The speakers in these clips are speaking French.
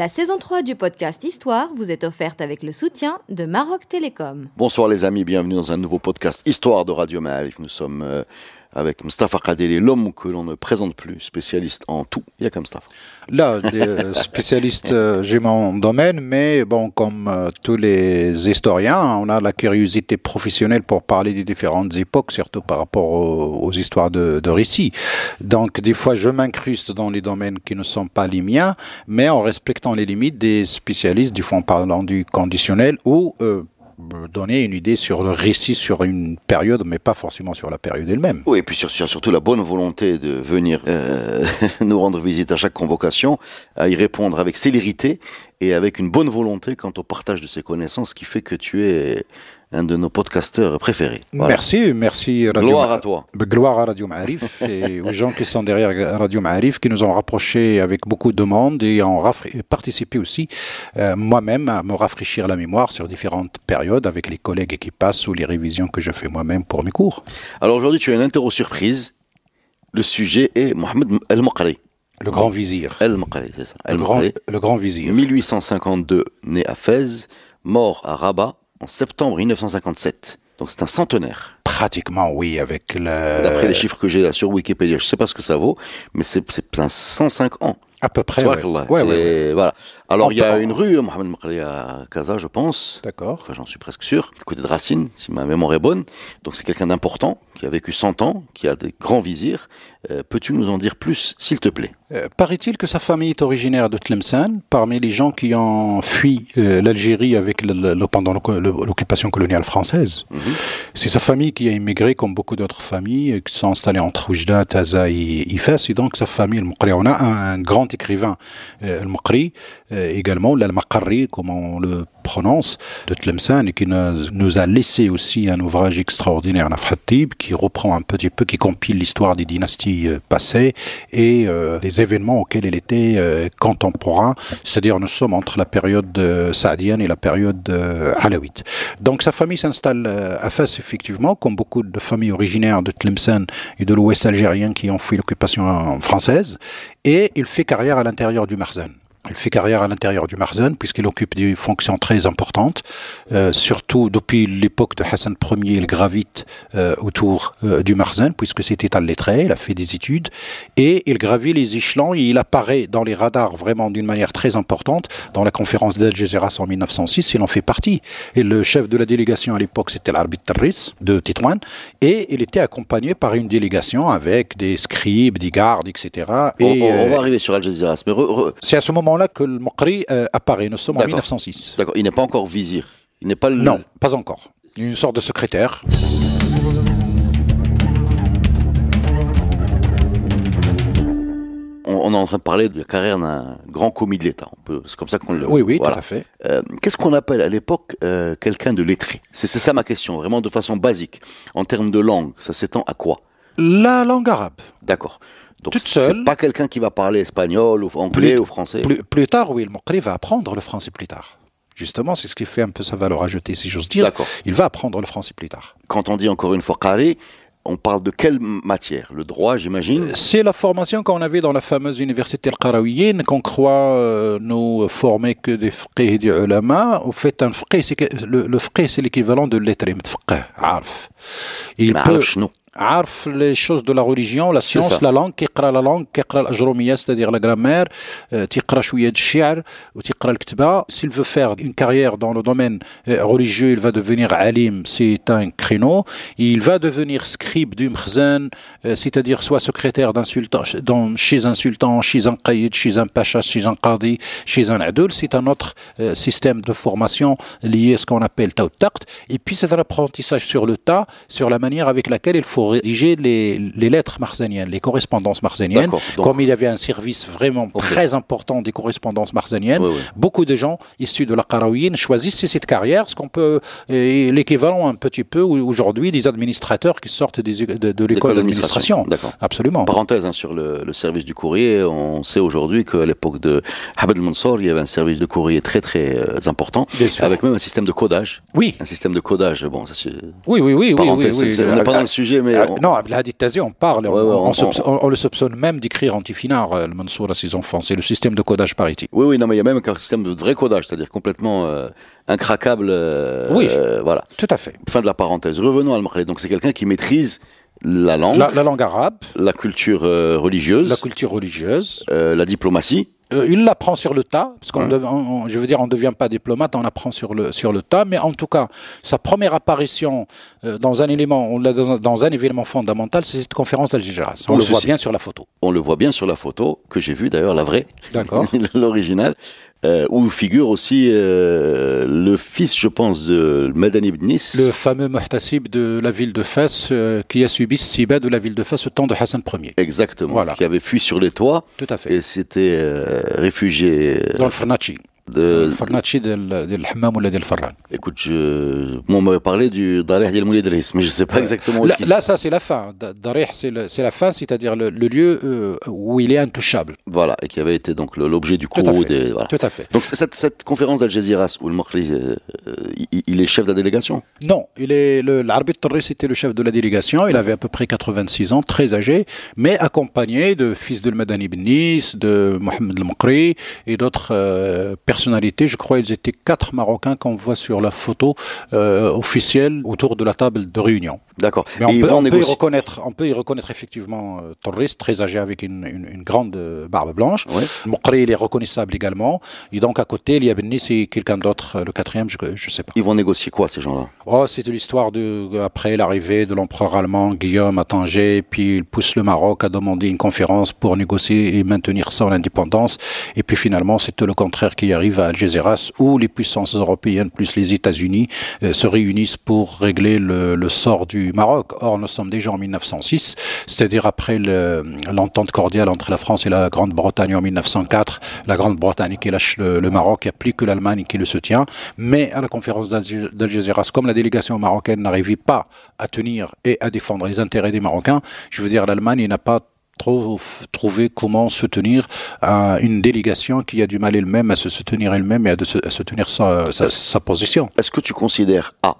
La saison 3 du podcast Histoire vous est offerte avec le soutien de Maroc Télécom. Bonsoir les amis, bienvenue dans un nouveau podcast Histoire de Radio Ma'arif. Nous sommes euh, avec Mustafa Kadeli, l'homme que l'on ne présente plus, spécialiste en tout. Il y a comme Mustafa. Là, euh, spécialistes, euh, j'ai mon domaine, mais bon, comme euh, tous les historiens, on a la curiosité professionnelle pour parler des différentes époques, surtout par rapport aux, histoires de, de récits. Donc, des fois, je m'incruste dans les domaines qui ne sont pas les miens, mais en respectant les limites des spécialistes, du fond parlant du conditionnel ou donner une idée sur le récit sur une période, mais pas forcément sur la période elle-même. Oui, et puis sur- sur- surtout la bonne volonté de venir euh, nous rendre visite à chaque convocation, à y répondre avec célérité et avec une bonne volonté quant au partage de ses connaissances, qui fait que tu es un de nos podcasteurs préférés. Voilà. Merci, merci Radio Gloire à toi. Gloire à Radio Ma'arif et aux gens qui sont derrière Radio Ma'arif qui nous ont rapprochés avec beaucoup de monde et ont participé aussi euh, moi-même à me rafraîchir la mémoire sur différentes périodes avec les collègues qui passent ou les révisions que je fais moi-même pour mes cours. Alors aujourd'hui, tu as une interro surprise. Le sujet est Mohamed El-Maqri. Le grand vizir. El-Maqri, c'est ça. Le grand, le grand vizir. 1852, né à Fès, mort à Rabat en septembre 1957. Donc c'est un centenaire. Pratiquement, oui, avec le... D'après les chiffres que j'ai là sur Wikipédia, je sais pas ce que ça vaut, mais c'est c'est un 105 ans. À peu près, ouais. Ouais, ouais. Voilà. Alors il y a une rue, Mohamed Maqri à Casa, je pense. D'accord. Enfin, j'en suis presque sûr, du côté de Racine, si ma mémoire est bonne. Donc c'est quelqu'un d'important, qui a vécu 100 ans, qui a des grands vizirs. Euh, Peux-tu nous en dire plus, s'il te plaît? Euh, Paraît-il que sa famille est originaire de Tlemcen, parmi les gens qui ont fui euh, l'Algérie avec le- le- le- pendant le- le- l'occupation coloniale française. C'est sa famille qui a immigré, comme beaucoup d'autres familles, qui sont installées entre Oujda, Taza et Ifas. Et donc, sa famille, Al-Maqri, on a un, un grand écrivain, Al-Maqri, euh, également, l'Al-Maqarri, comme on le prononce, de Tlemcen, et qui nous, a laissé aussi un ouvrage extraordinaire, Nafhatib, qui reprend un petit peu, qui compile l'histoire des dynasties euh, passées et euh, les événements auxquels il était euh, contemporain, c'est-à-dire nous sommes entre la période euh, saadienne et la période euh, alawite. Donc sa famille s'installe euh, à Fès, effectivement, comme beaucoup de familles originaires de Tlemcen et de l'ouest algérien qui ont fui l'occupation euh, française, et il fait carrière à l'intérieur du Marzen. Il fait carrière à l'intérieur du Marzen puisqu'il occupe des fonctions très importantes, euh, surtout depuis l'époque de Hassan Ier, il gravite euh, autour euh, du Marzen puisque c'était un lettré, il a fait des études et il gravit les échelons et il apparaît dans les radars vraiment d'une manière très importante. Dans la conférence d'Al Jazeera en 1906, il en fait partie. Et le chef de la délégation à l'époque, c'était l'arbitre Terris de Tétouan et il était accompagné par une délégation avec des scribes, des gardes, etc. on, Et, on- on va arriver sur Al Jazeera, mais c'est à ce moment-là que le Mokri euh, apparaît. Nous sommes en D'accord. 1906. d'accord, il n'est pas encore vizir. Il n'est pas le... Non, pas encore. Une sorte de secrétaire. On, est en train de parler de la carrière d'un grand commis de l'État. C'est comme ça qu'on le. Oui, oui, voilà. tout à fait. Euh, Qu'est-ce qu'on appelle à l'époque euh, quelqu'un de lettré? C'est ça ma question, vraiment de façon basique. En termes de langue, ça s'étend à quoi? La langue arabe. D'accord. Donc c'est pas quelqu'un qui va parler espagnol ou anglais ou français. Plus, plus tard, oui, le Mokri va apprendre le français plus tard. Justement, c'est ce qui fait un peu sa valeur ajoutée, si j'ose dire. Il va apprendre le français plus tard. Quand on dit encore une fois Qari, on parle de quelle matière? Le droit, j'imagine? Euh, c'est la formation qu'on avait dans la fameuse université al-Qarawiyyin, qu'on croit euh, nous former que des fiqh et du ulama. Au fait, un fiqh, le, le c'est l'équivalent de l'etrem, fiqh, arf. Il peut, عارف les choses de la religion, la science, ça. la langue, كيقرا la langue, كيقرا الأجرومية, c'est-à-dire la grammaire, euh, تيقرا شوية د الشعر وتيقرا الكتابة. S'il veut faire une carrière dans le domaine euh, religieux, il va devenir alim, c'est un créneau. Il va devenir scribe du mkhzen, euh, c'est-à-dire soit secrétaire d'un sultan, dans- chez un sultan, chez un qaïd, chez un pacha, chez un qadi, chez un adoul. C'est un autre euh, système de formation lié à ce qu'on appelle taut taqt. Et puis c'est un apprentissage sur le tas sur la manière avec laquelle il faut rédiger les, les lettres marzaniennes, les correspondances marzaniennes. Donc- Comme il y avait un service vraiment très important des correspondances marzaniennes, Oui, oui. beaucoup de gens issus de la Qarawiyyin choisissent cette carrière, ce qu'on peut, l'équivalent un petit peu au- aujourd'hui des administrateurs qui sortent des- de, de l'école d'administration. Absolument. Parenthèse hein, sur le, le service du courrier, on sait aujourd'hui qu'à l'époque de Habed Mansour, il y avait un service de courrier très très euh, important, avec même un système de codage. Oui, Un système de codage, bon, ça c'est oui, oui, oui, oui, oui, oui. on n'est pas dans le sujet, mais Ah, on- Non, Abdelhadi Tazi, on parle, on, Ouais, ouais, on on- soupçonne- on- on le soupçonne même d'écrire antifinard, euh, le Mansour à ses enfants. C'est le système de codage par ici. Oui, oui, non, mais il y a même un système de vrai codage, c'est-à-dire complètement euh, incraquable. euh, Oui. euh, voilà. Tout à fait. Fin de la parenthèse. Revenons à Al-Marli. Donc c'est quelqu'un qui maîtrise la langue, La, la, la langue arabe, culture euh, religieuse, la la, culture religieuse, la diplomatie. Euh, il l'apprend sur le tas, parce qu'on Ouais. on- on- je veux dire, on ne devient pas diplomate, on apprend sur le, sur le tas, mais en tout cas, sa première apparition euh, dans un élément, on l'a dans, un- dans un événement fondamental, c'est cette conférence d'Algéras. On Oh, le voit bien sur la photo. On le voit bien sur la photo que j'ai vue d'ailleurs, la vraie, D'accord. l'original, euh, où figure aussi euh, le fils, je pense, de Madani ibn Nis. Le fameux Muhtasib de la ville de Fès, euh, qui a subi Siba de la ville de Fès au temps de Hassan Ier. Exactement. Voilà. Qui avait fui sur les toits Tout à fait. et s'était euh, réfugié euh, Dans le Farnachi. De. Le Farnachi de l'Hammam ou de Farran. Écoute, je... moi, on m'avait parlé du Dareh Diel Moulay Driss, mais je sais pas exactement où Là, là, ça, c'est la fin. Da- Darih, c'est la fin, c'est-à-dire le, le lieu euh, où il est intouchable. Voilà, et qui avait été donc l'objet du Tout à coup fait. des. Voilà. Tout à fait. Donc cette, cette conférence d'Al Jazeera où le Mokhli, euh, euh, il, il est chef de la délégation? Non, il est l'arbitre Torres était le chef de la délégation. Il avait à peu près 86 ans, très âgé, mais accompagné de fils de Madani ibn Nis, de Mohamed El Mokri et d'autres euh, Je crois ils étaient quatre Marocains qu'on voit sur la photo euh, officielle autour de la table de réunion. D'accord. Mais on, peut, vont on peut y reconnaître, on peut y reconnaître effectivement euh, Torres, très âgé avec une, une, une grande euh, barbe blanche. Mokri, il est reconnaissable également. Et donc à côté, il y a Ben Nis et quelqu'un d'autre, euh, le quatrième, je ne sais pas. Ils vont négocier quoi ces gens-là? Oh, c'était l'histoire de après l'arrivée de l'empereur allemand Guillaume à Tanger, puis il pousse le Maroc à demander une conférence pour négocier et maintenir son indépendance. Et puis finalement, c'est tout le contraire qui arrive à Algésiras, où les puissances européennes plus les États-Unis euh, se réunissent pour régler le, le sort du Maroc. Or, nous sommes déjà en 1906, c'est-à-dire après le- l'entente cordiale entre la France et la Grande-Bretagne en 1904. La Grande-Bretagne qui lâche le, Maroc, il n'y a plus que l'Allemagne qui le soutient. Mais à la conférence d'Algé- d'Algésiras, comme la délégation marocaine n'arrivait pas à tenir et à défendre les intérêts des Marocains, je veux dire, l'Allemagne n'a pas trouvé comment soutenir euh, une délégation qui a du mal elle-même à se soutenir elle-même et à, se, à soutenir sa position. Est-ce que tu considères A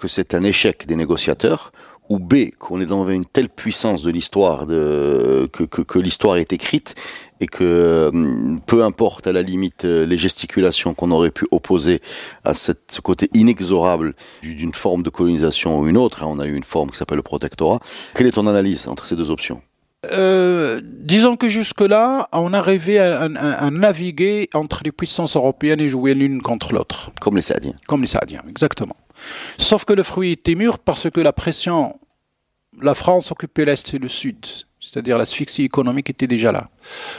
que c'est un échec des négociateurs ou B qu'on est dans une telle puissance de l'histoire que, l'histoire est écrite et que hum, peu importe à la limite euh, les gesticulations qu'on aurait pu opposer à ce côté inexorable du- d'une forme de colonisation ou une autre, hein, on a eu une forme qui s'appelle le protectorat. Quelle est ton analyse entre ces deux options? Euh, disons que jusque-là, on arrivait à, à- à naviguer entre les puissances européennes et jouer l'une contre l'autre, Comme les Saadiens. comme les Saadiens, exactement. Sauf que le fruit était mûr parce que la pression, la France occupait l'Est et le Sud, c'est-à-dire l'asphyxie économique était déjà là.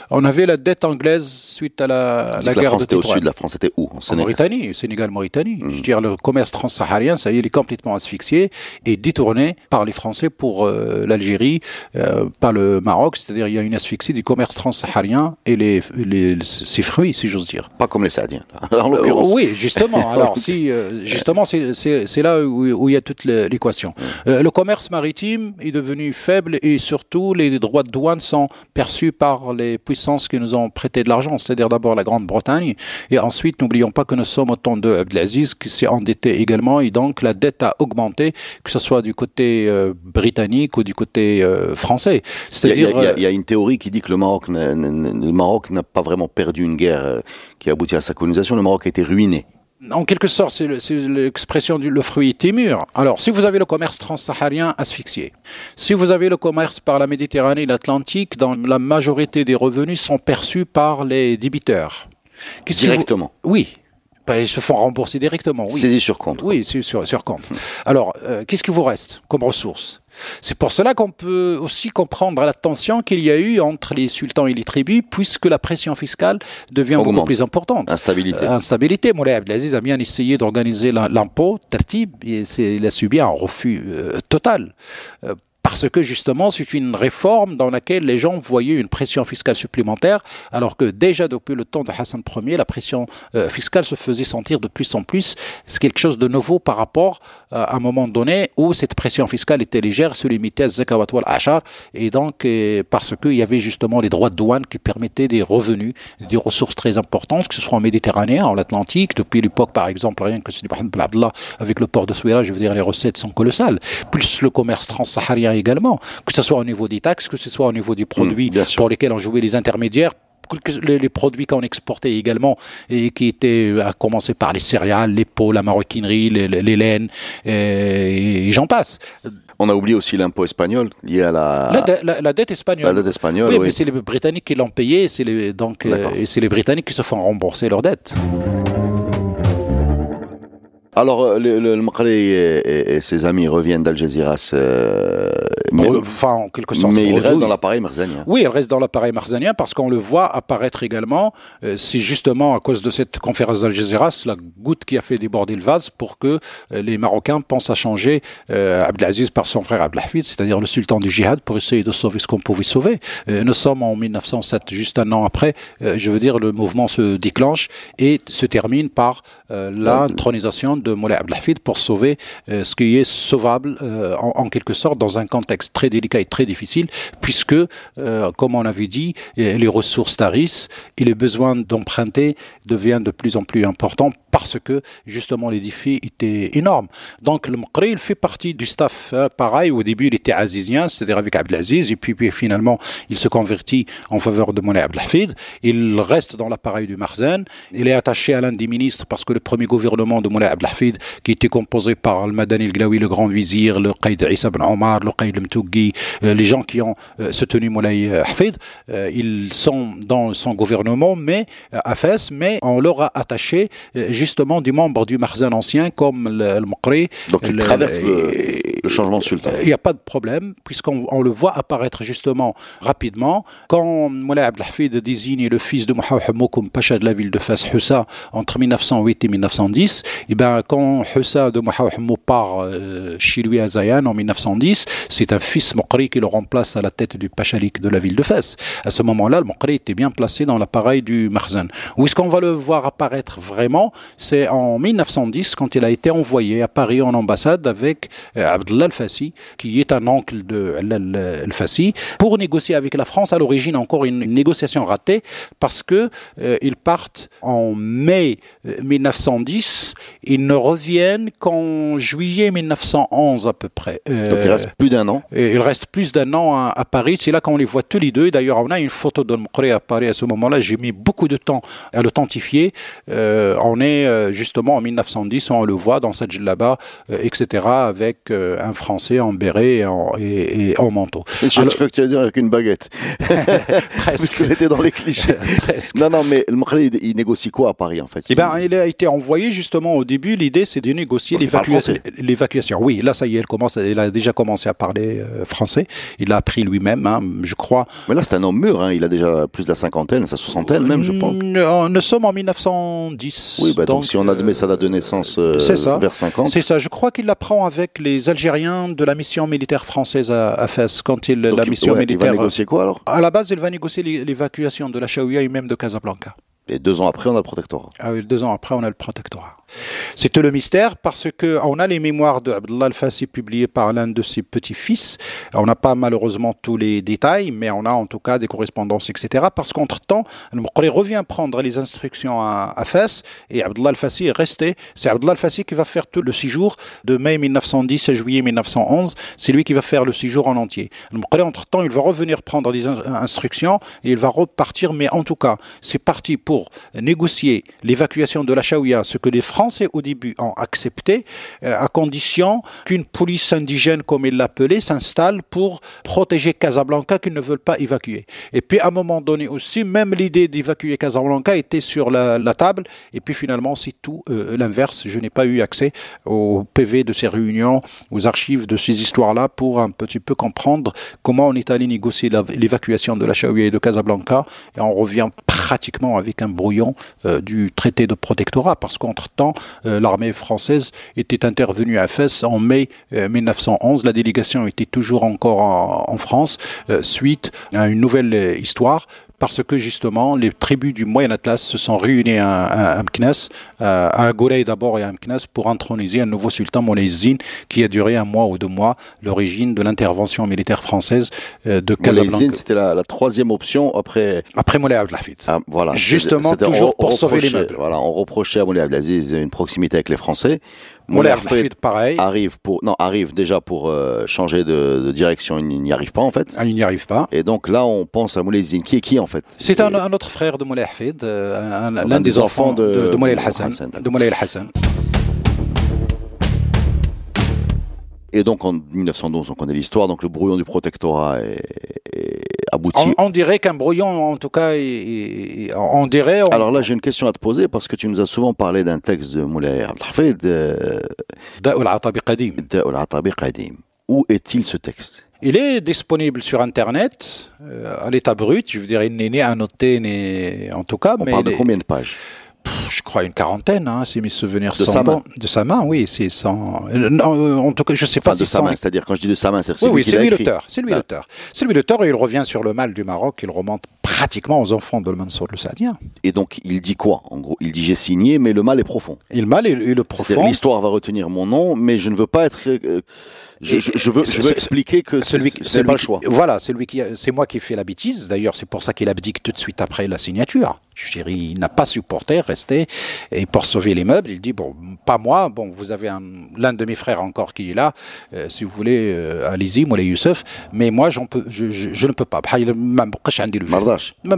On avait la dette anglaise suite à la, la que la guerre France de était au sud, la France était où En En Sénégal. Mauritanie, Sénégal-Mauritanie. Je veux dire, le commerce transsaharien, ça y est, il est complètement asphyxié et détourné par les Français pour euh, l'Algérie, euh, par le Maroc. C'est-à-dire, il y a une asphyxie du commerce transsaharien et les, les, ses fruits, si j'ose dire. Pas comme les Saadiens, en l'occurrence. Euh, oui, justement. Alors, si, euh, justement, c'est- là où, où il y a toute l'équation. Euh, le commerce maritime est devenu faible et surtout, les droits de douane sont perçus par les puissances qui nous ont prêté de l'argent, c'est-à-dire d'abord la Grande-Bretagne et ensuite, n'oublions pas que nous sommes au temps de Abdelaziz qui s'est endetté également et donc la dette a augmenté, que ce soit du côté euh, britannique ou du côté euh, français. Il y, a, il y C'est-à-dire, a- il y a- il y a une théorie qui dit que le Maroc, n'a- le Maroc n'a pas vraiment perdu une guerre euh, qui a abouti à sa colonisation. Le Maroc a été ruiné. En quelque sorte, c'est le- c'est l'expression du le fruit était mûr. Alors, si vous avez le commerce transsaharien asphyxié, si vous avez le commerce par la Méditerranée et l'Atlantique, dans la majorité des revenus sont perçus par les débiteurs. Vous- Directement. Oui. Ben, ils se font rembourser directement, oui. Saisi sur compte. Oui, c'est sur, sur compte. Alors, euh, qu'est-ce qui vous reste comme ressources? C'est pour cela qu'on peut aussi comprendre la tension qu'il y a eu entre les sultans et les tribus, puisque la pression fiscale devient beaucoup plus importante. Instabilité. Euh, instabilité. Moulay Abdelaziz a bien essayé d'organiser l'impôt, Tertib, et il a subi un refus euh, total. Euh, parce que justement c'est une réforme dans laquelle les gens voyaient une pression fiscale supplémentaire, alors que déjà depuis le temps de Hassan Ier, la pression euh, fiscale se faisait sentir de plus en plus. C'est quelque chose de nouveau par rapport euh, à un moment donné où cette pression fiscale était légère, se limitait à zakawat wal ashar, et donc euh, parce qu'il y avait justement les droits de douane qui permettaient des revenus, des ressources très importantes, que ce soit en Méditerranée, en Atlantique, depuis l'époque par exemple, rien que Sidi Abdallah avec le port de Souira, je veux dire les recettes sont colossales, plus le commerce transsaharien également, que ce soit au niveau des taxes, que ce soit au niveau des produits mmh, pour lesquels on jouait les intermédiaires les, produits qu'on exportait également et qui étaient à commencer par les céréales, les peaux, la maroquinerie, les, les laines et, j'en passe. On a oublié aussi l'impôt espagnol lié à la... La, dette espagnole. La dette espagnole, oui. mais c'est les Britanniques qui l'ont payé, c'est les, donc, euh, et c'est les Britanniques qui se font rembourser leur dette. Alors, euh, le, le, et, ses amis reviennent d'Algésiras. Euh, mais, enfin, en quelque sorte. Mais il reste dans l'appareil marzanien. Oui, il reste dans l'appareil marzanien parce qu'on le voit apparaître également. Euh, c'est justement à cause de cette conférence d'Algésiras la goutte qui a fait déborder le vase pour que euh, les Marocains pensent à changer euh, Abdelaziz par son frère Abdelhafid, c'est-à-dire le sultan du djihad, pour essayer de sauver ce qu'on pouvait sauver. nous sommes en 1907, juste un an après. je veux dire, le mouvement se déclenche et se termine par l'intronisation de Pour sauver euh, ce qui est sauvable euh, en, quelque sorte dans un contexte très délicat et très difficile, puisque, euh, comme on avait dit, les ressources tarissent et les besoins d'emprunter deviennent de plus en plus importants parce que justement les défis étaient énormes. Donc le Mqri, il fait partie du staff. pareil, au début il était azizien, c'est-à-dire avec Abdelaziz, et puis, puis, finalement il se convertit en faveur de Moulay Abdelhafid. Il reste dans l'appareil du Marzen. Il est attaché à l'un des ministres parce que le premier gouvernement de Moulay Abdelhafid, qui était composé par le Madani el Glaoui, le grand vizir, le Qaïd Issa ben Omar, le Qaïd el euh, les gens qui ont euh, soutenu Moulay euh, Hafid, ils sont dans son gouvernement, mais à Fès, mais on leur a attaché justement des membres du Marzen ancien comme le, le Donc il traverse le, changement de sultan. Il n'y a pas de problème, puisqu'on le voit apparaître justement rapidement. Quand Moulay Abdelhafid désigne le fils de Mohamed comme pacha de la ville de Fès, Hussa, entre 1908 et 1910, et eh ben, quand Hussa de Mohamed part euh, chez lui à Zayan en 1910, c'est un fils Mokri qui le remplace à la tête du pachalik de la ville de Fès. À ce moment-là, le Mokri était bien placé dans l'appareil du Marzen. Où est-ce qu'on va le voir apparaître vraiment? C'est en 1910 quand il a été envoyé à Paris en ambassade avec euh, Al-Fassi, qui est un oncle de Al-Fassi, pour négocier avec la France. À l'origine, encore une, négociation ratée parce que euh, ils partent en mai 1910, euh, ils ne reviennent qu'en juillet 1911 à peu près. Donc il reste plus d'un an. il reste plus d'un an à, Paris. C'est là qu'on les voit tous les deux. D'ailleurs, on a une photo de Mqri à Paris à ce moment-là. J'ai mis beaucoup de temps à l'authentifier. on est euh, justement en 1910, on le voit dans cette là-bas, euh, etc., avec euh, un Français en béret et en, et, en manteau. je crois que tu allais dire avec une baguette. Presque. Parce j'étais dans les clichés. Presque. Non, non, mais le il, négocie quoi à Paris, en fait? Eh ben, il a été envoyé justement au début. L'idée, c'est de négocier l'évacuation. Oui, là, ça y est, il, commence, il a déjà commencé à parler français. Il l'a appris lui-même, hein, je crois. Mais là, c'est un homme mûr. Hein. Il a déjà plus de la cinquantaine, sa soixantaine même, je pense. Nous, sommes en 1910. Oui, bah, donc, si on admet sa date de naissance euh, vers 50. C'est ça. Je crois qu'il l'apprend avec les Algériens de la mission militaire française à, Fès quand il la mission militaire. Il va négocier quoi alors À la base, il va négocier l'évacuation de la Chaouia et même de Casablanca. Et deux ans après, on a le protectorat. Ah oui, deux ans après, on a le protectorat. C'était le mystère parce que on a les mémoires de Al-Fassi publiées par l'un de ses petits-fils. On n'a pas malheureusement tous les détails, mais on a en tout cas des correspondances, etc. Parce qu'entre-temps, Al-Muqri revient prendre les instructions à, à Fès et Abdullah Al-Fassi est resté. C'est Abdullah Al-Fassi qui va faire tout le séjour de mai 1910 à juillet 1911. C'est lui qui va faire le séjour en entier. Al-Muqri, entre-temps, il va revenir prendre des instructions et il va repartir, mais en tout cas, c'est parti pour négocier l'évacuation de la Chaouia, ce que les Français au début ont accepté euh, à condition qu'une police indigène, comme ils l'appelaient, s'installe pour protéger Casablanca qu'ils ne veulent pas évacuer. Et puis à un moment donné aussi, même l'idée d'évacuer Casablanca était sur la, table. Et puis finalement, c'est tout euh, l'inverse. Je n'ai pas eu accès au PV de ces réunions, aux archives de ces histoires-là pour un petit peu comprendre comment on est allé négocier l'évacuation de la Chaouia et de Casablanca. Et on revient pratiquement avec un brouillon euh, du traité de protectorat, parce qu'entre-temps, euh, l'armée française était intervenue à Fès en mai 1911. La délégation était toujours encore en, France, suite à une nouvelle histoire parce que justement les tribus du Moyen Atlas se sont réunies à, à, euh, à d'abord et à Mknes, pour introniser un nouveau sultan Moulay qui a duré un mois ou deux mois, l'origine de l'intervention militaire française euh, de Casablanca. c'était la, troisième option après... Après Moulay Abdelhafid. Ah, voilà. Justement, toujours pour sauver les meubles. Voilà, on reprochait à Moulay Abdelaziz une proximité avec les Français. Moulay Abdelhafid, pareil. Arrive pour, non, arrive déjà pour euh, changer de, direction, il n'y arrive pas en fait. Ah, il n'y arrive pas. Et donc là, on pense à Moulay Zine, qui est qui en fait? C'est un, autre frère de Moulay Hafid, l'un des, enfants de, de Moulay Hassan. De Moulay Hassan. Et donc en 1912, on connaît l'histoire, donc le brouillon du protectorat est, On, dirait qu'un brouillon, en tout cas, on dirait. Alors là, j'ai une question à te poser parce que tu nous as souvent parlé d'un texte de Moulay Abdelhafid. Da'ul Atabi Qadim. Da'ul Atabi Qadim. Où est-il ce texte? Il est disponible sur Internet, euh, à l'état brut. Je veux dire, il n'est ni annoté, ni en tout cas. On parle de combien de pages? Je crois une quarantaine, hein, si mes souvenirs de sont sa main. De sa main, oui, c'est sans. Euh, non, en tout cas, je sais pas. de sa main, c'est-à-dire quand je dis de sa main, c'est oui, oui, c'est lui l'auteur. C'est lui l'auteur. C'est lui l'auteur et il revient sur le mal du Maroc. Il remonte pratiquement aux enfants de Mansour le Sadien. Et donc, il dit quoi En gros, il dit j'ai signé, mais le mal est profond. Et le mal est, le profond. L'histoire va retenir mon nom, mais je ne veux pas être. Euh, je, je, veux, je veux expliquer que ce n'est pas le choix. Voilà, c'est lui qui, c'est moi qui ai fait la bêtise. D'ailleurs, c'est pour ça qu'il abdique tout de suite après la signature. Chéri, il n'a pas supporté, resté. Et pour sauver les meubles, il dit, bon, pas moi, bon, vous avez l'un de mes frères encore qui est là, euh, si vous voulez, euh, allez-y, Moulay Youssef, mais moi, peux, je, ne peux pas. Bah,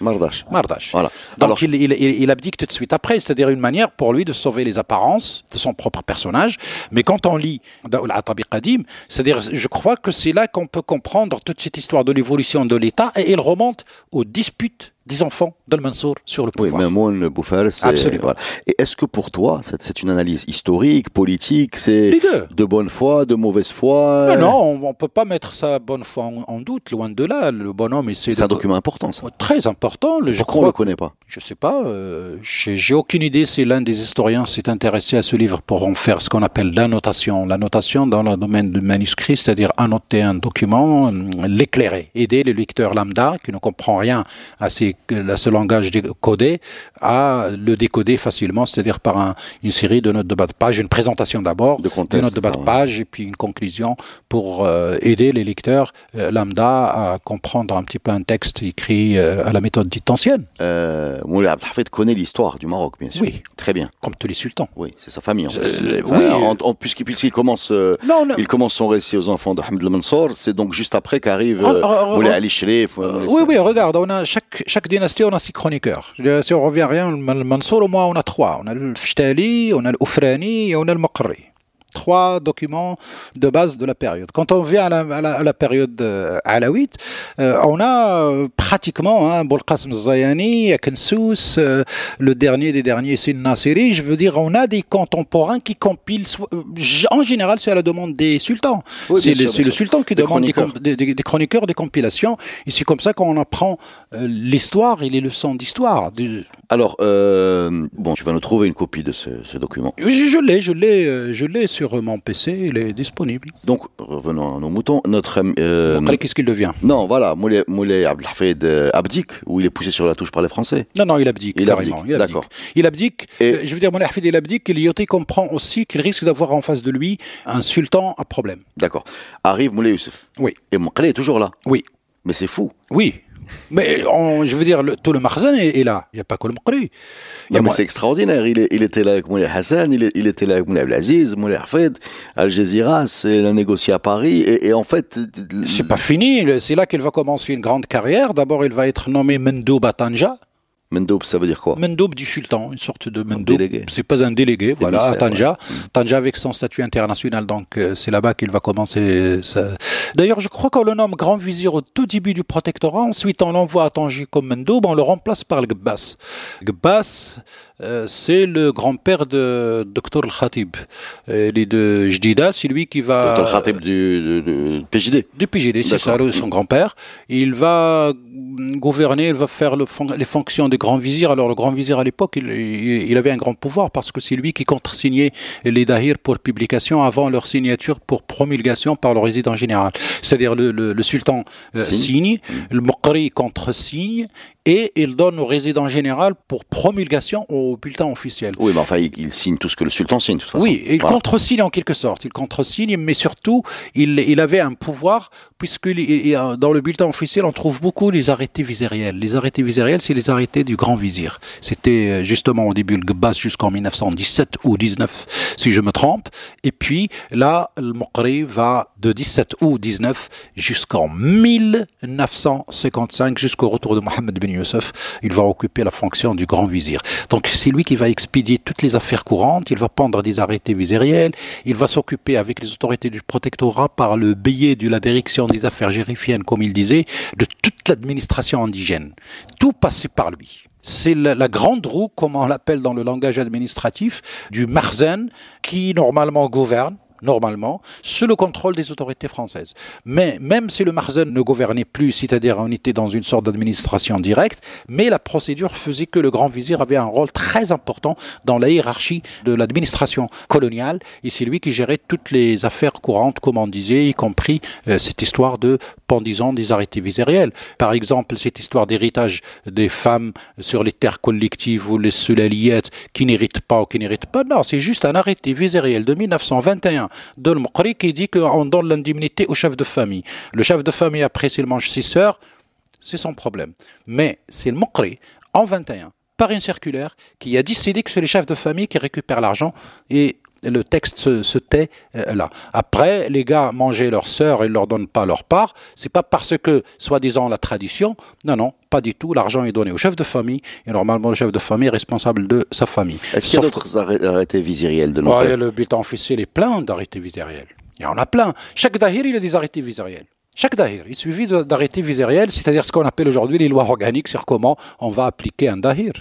Mardash. Mardash. Voilà. Donc il, abdique tout de suite après, c'est-à-dire une manière pour lui de sauver les apparences de son propre personnage. Mais quand on lit Daoul Atabi Qadim, c'est-à-dire, je crois que c'est là qu'on peut comprendre toute cette histoire de l'évolution de l'État et il remonte aux disputes des enfants d'Al-Mansour sur le pouvoir. Oui, Mamoun Bouffal, c'est... Absolument. Voilà. Et est-ce que pour toi, c'est une analyse historique, politique, c'est de bonne foi, de mauvaise foi? Non, non on ne peut pas mettre sa bonne foi en, doute, loin de là. Le bonhomme, c'est... C'est un document important, ça. Très important. Le, je Pourquoi on ne le connaît pas? Je sais pas. Euh, j'ai aucune idée si l'un des historiens s'est intéressé à ce livre pour en faire ce qu'on appelle l'annotation. L'annotation dans le domaine du manuscrit, c'est-à-dire annoter un document, l'éclairer, aider le lecteur lambda qui ne comprend rien à ces ce langage décodé à le décoder facilement, c'est-à-dire par une série de notes de bas de page, une présentation d'abord, de, notes de bas de page et puis une conclusion pour euh, aider les lecteurs euh, lambda à comprendre un petit peu un texte écrit euh, à la méthode dite ancienne. Euh, Moulay Abdelhafid connaît l'histoire du Maroc, bien sûr. Oui. Très bien. Comme tous les sultans. Oui, c'est sa famille. En oui. En, puisqu'il commence, il commence son récit aux enfants de Hamid Mansour, c'est donc juste après qu'arrive Moulay Ali Sherif. oui, oui, regarde, on a chaque, chaque chaque dynastie, on a six chroniqueurs. Si on revient à rien, le Mansour, au moins, on a trois. On a le Fishtali, on a le Oufrani et on a le Maqri trois documents de base de la période. Quand on vient à la, période euh, alawite, euh, on a euh, pratiquement hein, Boulqasm Zayani, Akensous, le dernier des derniers, c'est Nasiri. Je veux dire, on a des contemporains qui compilent, en général, c'est à la demande des sultans. c'est le, sultan qui demande Des, chroniqueurs, des compilations. Et c'est comme ça qu'on apprend l'histoire et les leçons d'histoire. Alors, bon, tu vas nous trouver une copie de ce, document. Je, l'ai, je l'ai, je l'ai sur mon PC, il est disponible. Donc, revenons à nos moutons. Notre. Euh, Qu'est-ce qu'il devient? Non, voilà, Moulay, Moulay Abdelhafid euh, abdique, ou il est poussé sur la touche par les Français Non, non, il abdique. Il abdique, d'accord. Il abdique. Et... Euh, je veux dire, Moulay Abdelhafid, il abdique, et l'IOT comprend aussi qu'il risque d'avoir en face de lui un sultan à problème. D'accord. Arrive Moulay Youssef. Oui. Et Moukhalé est toujours là. Oui. Mais c'est fou. Oui, mais je veux dire, tout le Marzan est, là. Il n'y a pas que le Mqri. mais c'est extraordinaire. Il, il, était là avec Moulay Hassan, il, il, était là avec Moulay Abdelaziz, Moulay Hafed, Al Jazeera, c'est a négocié à Paris. Et, en fait. C'est pas fini. C'est là qu'il va commencer une grande carrière. D'abord, il va être nommé Mendou Batanja Mendoub, ça veut dire quoi? Mendoub du sultan, une sorte de Mendoub. C'est pas un délégué, voilà, à Tanja. ouais. Tanja avec son statut international, donc euh, c'est là-bas qu'il va commencer. sa- D'ailleurs, je crois qu'on le nomme grand vizir au tout début du protectorat. Ensuite, on l'envoie à Tanger comme Mendoub, on le remplace par le Gbas. Gbas, euh, c'est le grand-père de Dr Al-Khatib. Euh, Il est de Jdida, c'est lui qui va... Dr Khatib du, du- du PJD. Du PGD, c'est ça, son grand-père. Il va gouverner, il va faire le fon- les fonctions des grands vizirs. Alors, le grand vizir, à l'époque, il, avait un grand pouvoir parce que c'est lui qui contresignait les dahirs pour publication avant leur signature pour promulgation par le résident général. C'est-à-dire, le, le- le sultan euh, Signe. signe, le Mokri contresigne et il donne au résident général pour promulgation au bulletin officiel. Oui, mais enfin, il, il signe tout ce que le sultan signe, de toute façon. Oui, il Voilà. contresigne en quelque sorte. Il contresigne, mais surtout, il, il avait un pouvoir, puisque il- dans le bulletin officiel, on trouve beaucoup les arrêtés vizériels. Les arrêtés vizériels, c'est les arrêtés du grand vizir. C'était euh, justement au début le Gbas jusqu'en 1917 ou 19, si je me trompe. Et puis, là, le Mokri va de 17 août 19 jusqu'en 1955, jusqu'au retour de Mohamed Ben Youssef. Il va occuper la fonction du grand vizir. Donc, c'est lui qui va expédier toutes les affaires courantes. Il va prendre des arrêtés vizériels. Il va s'occuper avec les autorités du protectorat par le biais de la direction des affaires gérifiennes, comme il disait, de toute l'administration indigène. Tout passait par lui. C'est la, la grande roue, comme on l'appelle dans le langage administratif, du Marzen, qui normalement gouverne normalement, sous le contrôle des autorités françaises. Mais même si le Marzen ne gouvernait plus, c'est-à-dire on était dans une sorte d'administration directe, mais la procédure faisait que le grand vizir avait un rôle très important dans la hiérarchie de l'administration coloniale, et c'est lui qui gérait toutes les affaires courantes, comme on disait, y compris euh, cette histoire de pendison des arrêtés vizériels. Par exemple, cette histoire d'héritage des femmes sur les terres collectives ou les sulaliettes qui n'héritent pas ou qui n'héritent pas. Non, c'est juste un arrêté vizériel de 1921 de l'Mqri qui dit qu'on donne l'indemnité au chef de famille. Le chef de famille, après, s'il mange ses sœurs, c'est son problème. Mais c'est le Mqri, en 21, par une circulaire, qui a décidé que c'est les chefs de famille qui récupèrent l'argent et le texte se, se tait euh, là. Après, les gars mangeaient leurs sœurs et ne leur donnent pas leur part. C'est pas parce que, soi-disant, la tradition. Non, non, pas du tout. L'argent est donné au chef de famille et normalement, le chef de famille est responsable de sa famille. Est-ce qu'il y a d'autres arrêt- arrêtés viziriels de nos Ouais, pays le bulletin officiel est plein d'arrêtés vizériels. Il y en a plein. Chaque dahir, il a des arrêtés vizériels. Chaque dahir, il suffit de- d'arrêtés vizériels, c'est-à-dire ce qu'on appelle aujourd'hui les lois organiques sur comment on va appliquer un dahir.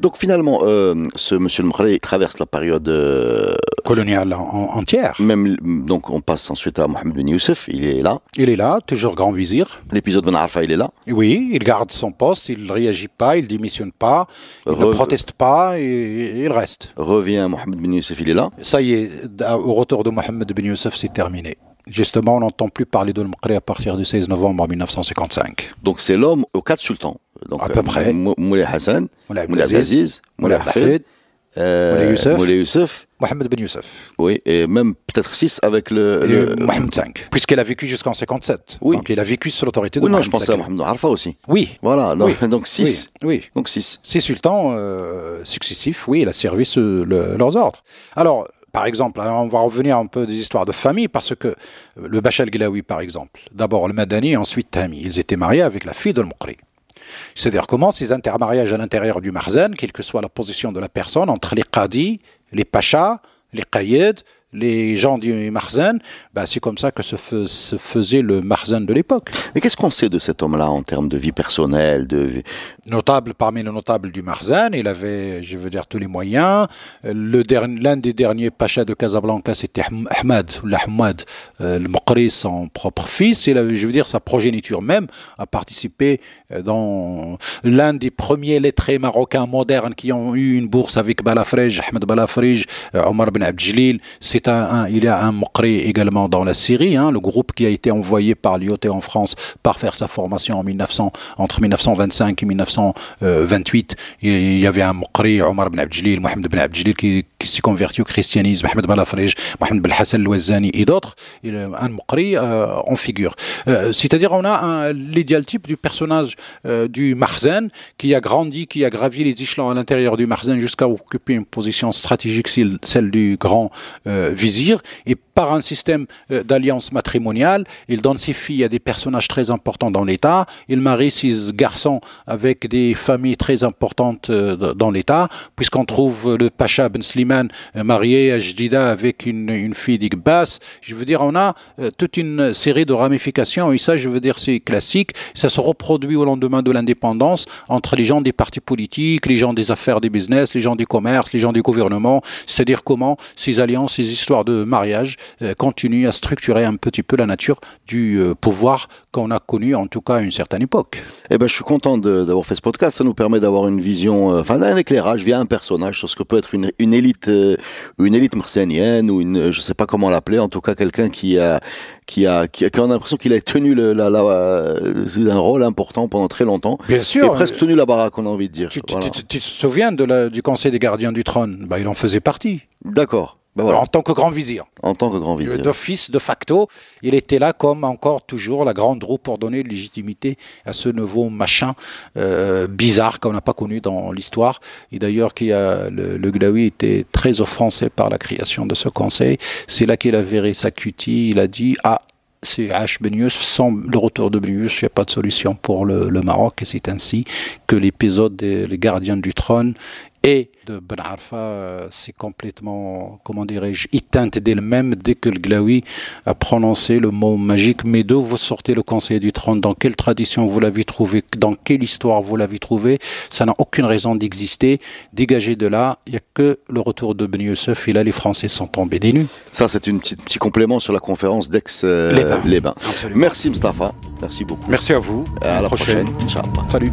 Donc finalement, euh, ce monsieur le Mkhri traverse la période euh, Colonial en- en- entière. même donc on passe ensuite à Mohamed Ben Youssef, il est là. Il est là, toujours grand vizir. L'épisode Ben Arfa, il est là. Oui, il garde son poste, il ne réagit pas, il démissionne pas, il ne proteste pas et, et il reste. Revient Mohamed Ben Youssef, il est là. Ça y est, au retour de Mohamed Ben Youssef, c'est terminé. Justement, on n'entend plus parler de Mqri à partir du 16 novembre 1955. Donc c'est l'homme aux quatre sultans. Donc, À peu euh, près. Mou- Moulay Hassan, Moulay Abdelaziz, Moulay Hafid, euh, Moulay Youssef. Youssef, Mohamed Ben Youssef. oui, et même peut-être six avec le. Le- Mohamed V, puisqu'elle a vécu jusqu'en 57. Oui. Donc il a vécu sous l'autorité de Oui, non, Mohamed je pensais à Mohamed Arfa aussi. Oui. Voilà, donc, Oui. donc six. Oui. oui. Donc six. Ces sultans euh, successifs, oui, il a servi ce- le- leurs ordres. Alors, par exemple, alors on va revenir un peu des histoires de famille, parce que le Bachal Gilawi, par exemple, d'abord le Madani, ensuite Tami, ils étaient mariés avec la fille de l'Mqri. C'est-à-dire comment ces intermariages à l'intérieur du Marzen, quelle que soit la position de la personne, entre les Qadis, les Pachas, les Qayyed, les gens du Marzen, bah, c'est comme ça que se, fais- se faisait le Marzen de l'époque. Mais qu'est-ce qu'on sait de cet homme-là en termes de vie personnelle, de vie- notable parmi les notables du Marzen. Il avait, je veux dire, tous les moyens. Le L'un des derniers pachas de Casablanca, c'était Ahm- Ahmad, ou Ahmad, euh, le Mokri, son propre fils. Et là, je veux dire, sa progéniture même a participé euh, dans l'un des premiers lettrés marocains modernes qui ont eu une bourse avec Balafrej, Ahmed Balafrej, euh, Omar Ben Abdjelil. C'est un, il y a un Mokri également dans la Syrie, hein, le groupe qui a été envoyé par l'IOT en France par faire sa formation en 1900, entre 1925 et 1928. Il y avait un Mokri, Omar Ben Abdjelil, Mohamed Ben Abdjelil, qui, qui s'est converti au christianisme, Ahmed Balafrej, Mohamed Belhassan Louazani et d'autres, un Moukri en figure. C'est-à-dire on a l'idéal type du personnage du Marzen qui a grandi, qui a gravi les échelons à l'intérieur du Marzen jusqu'à occuper une position stratégique, celle du grand vizir, et par un système d'alliance matrimoniale, il donne ses filles à des personnages très importants dans l'État, il marie ses garçons avec des familles très importantes dans l'État, puisqu'on trouve le Pacha Ben Euh, marié à Jdida avec une, fille d'Igbas. Je veux dire, on a euh, toute une série de ramifications et ça, je veux dire, c'est classique. Ça se reproduit au lendemain de l'indépendance entre les gens des partis politiques, les gens des affaires, des business, les gens du commerce, les gens du gouvernement. C'est-à-dire comment ces alliances, ces histoires de mariage euh, continuent à structurer un petit peu la nature du pouvoir qu'on a connu, en tout cas à une certaine époque. Eh ben, je suis content d'avoir fait ce podcast. Ça nous permet d'avoir une vision, enfin, d'un éclairage via un personnage sur ce que peut être une élite, euh, une élite marsénienne ou une, je sais pas comment l'appeler, en tout cas quelqu'un qui a, qui a, qui a, qui a l'impression qu'il a tenu le, la, la, euh, un rôle important pendant très longtemps. Bien sûr. Et presque tenu la baraque, on a envie de dire. Tu, tu, tu, tu te souviens de la, du Conseil des gardiens du trône? Bah, il en faisait partie. D'accord. Ben voilà. En tant que grand vizir. En tant que grand vizir. D'office, de facto, il était là comme encore toujours la grande roue pour donner légitimité à ce nouveau machin euh, bizarre qu'on n'a pas connu dans l'histoire. Et d'ailleurs, qui a le, le Glaoui était très offensé par la création de ce conseil. C'est là qu'il a verré sa cutie. Il a dit ah c'est H. Benius. Sans le retour de Benius, il n'y a pas de solution pour le, le Maroc. Et c'est ainsi que l'épisode des les gardiens du trône et de Ben Arfa, c'est complètement, comment dirais-je, éteinte d'elle-même dès que le Glaoui a prononcé le mot magique. Mais d'où vous sortez le conseiller du trône? Dans quelle tradition vous l'avez trouvé? Dans quelle histoire vous l'avez trouvé? Ça n'a aucune raison d'exister. Dégagez de là, il n'y a que le retour de Ben Youssef. Et là, les Français sont tombés des nues. Ça, c'est un petit, petit complément sur la conférence d'Aix-les-Bains. Euh, Merci, Mustafa. Merci beaucoup. Merci à vous. À, à la prochaine. prochaine. Salut.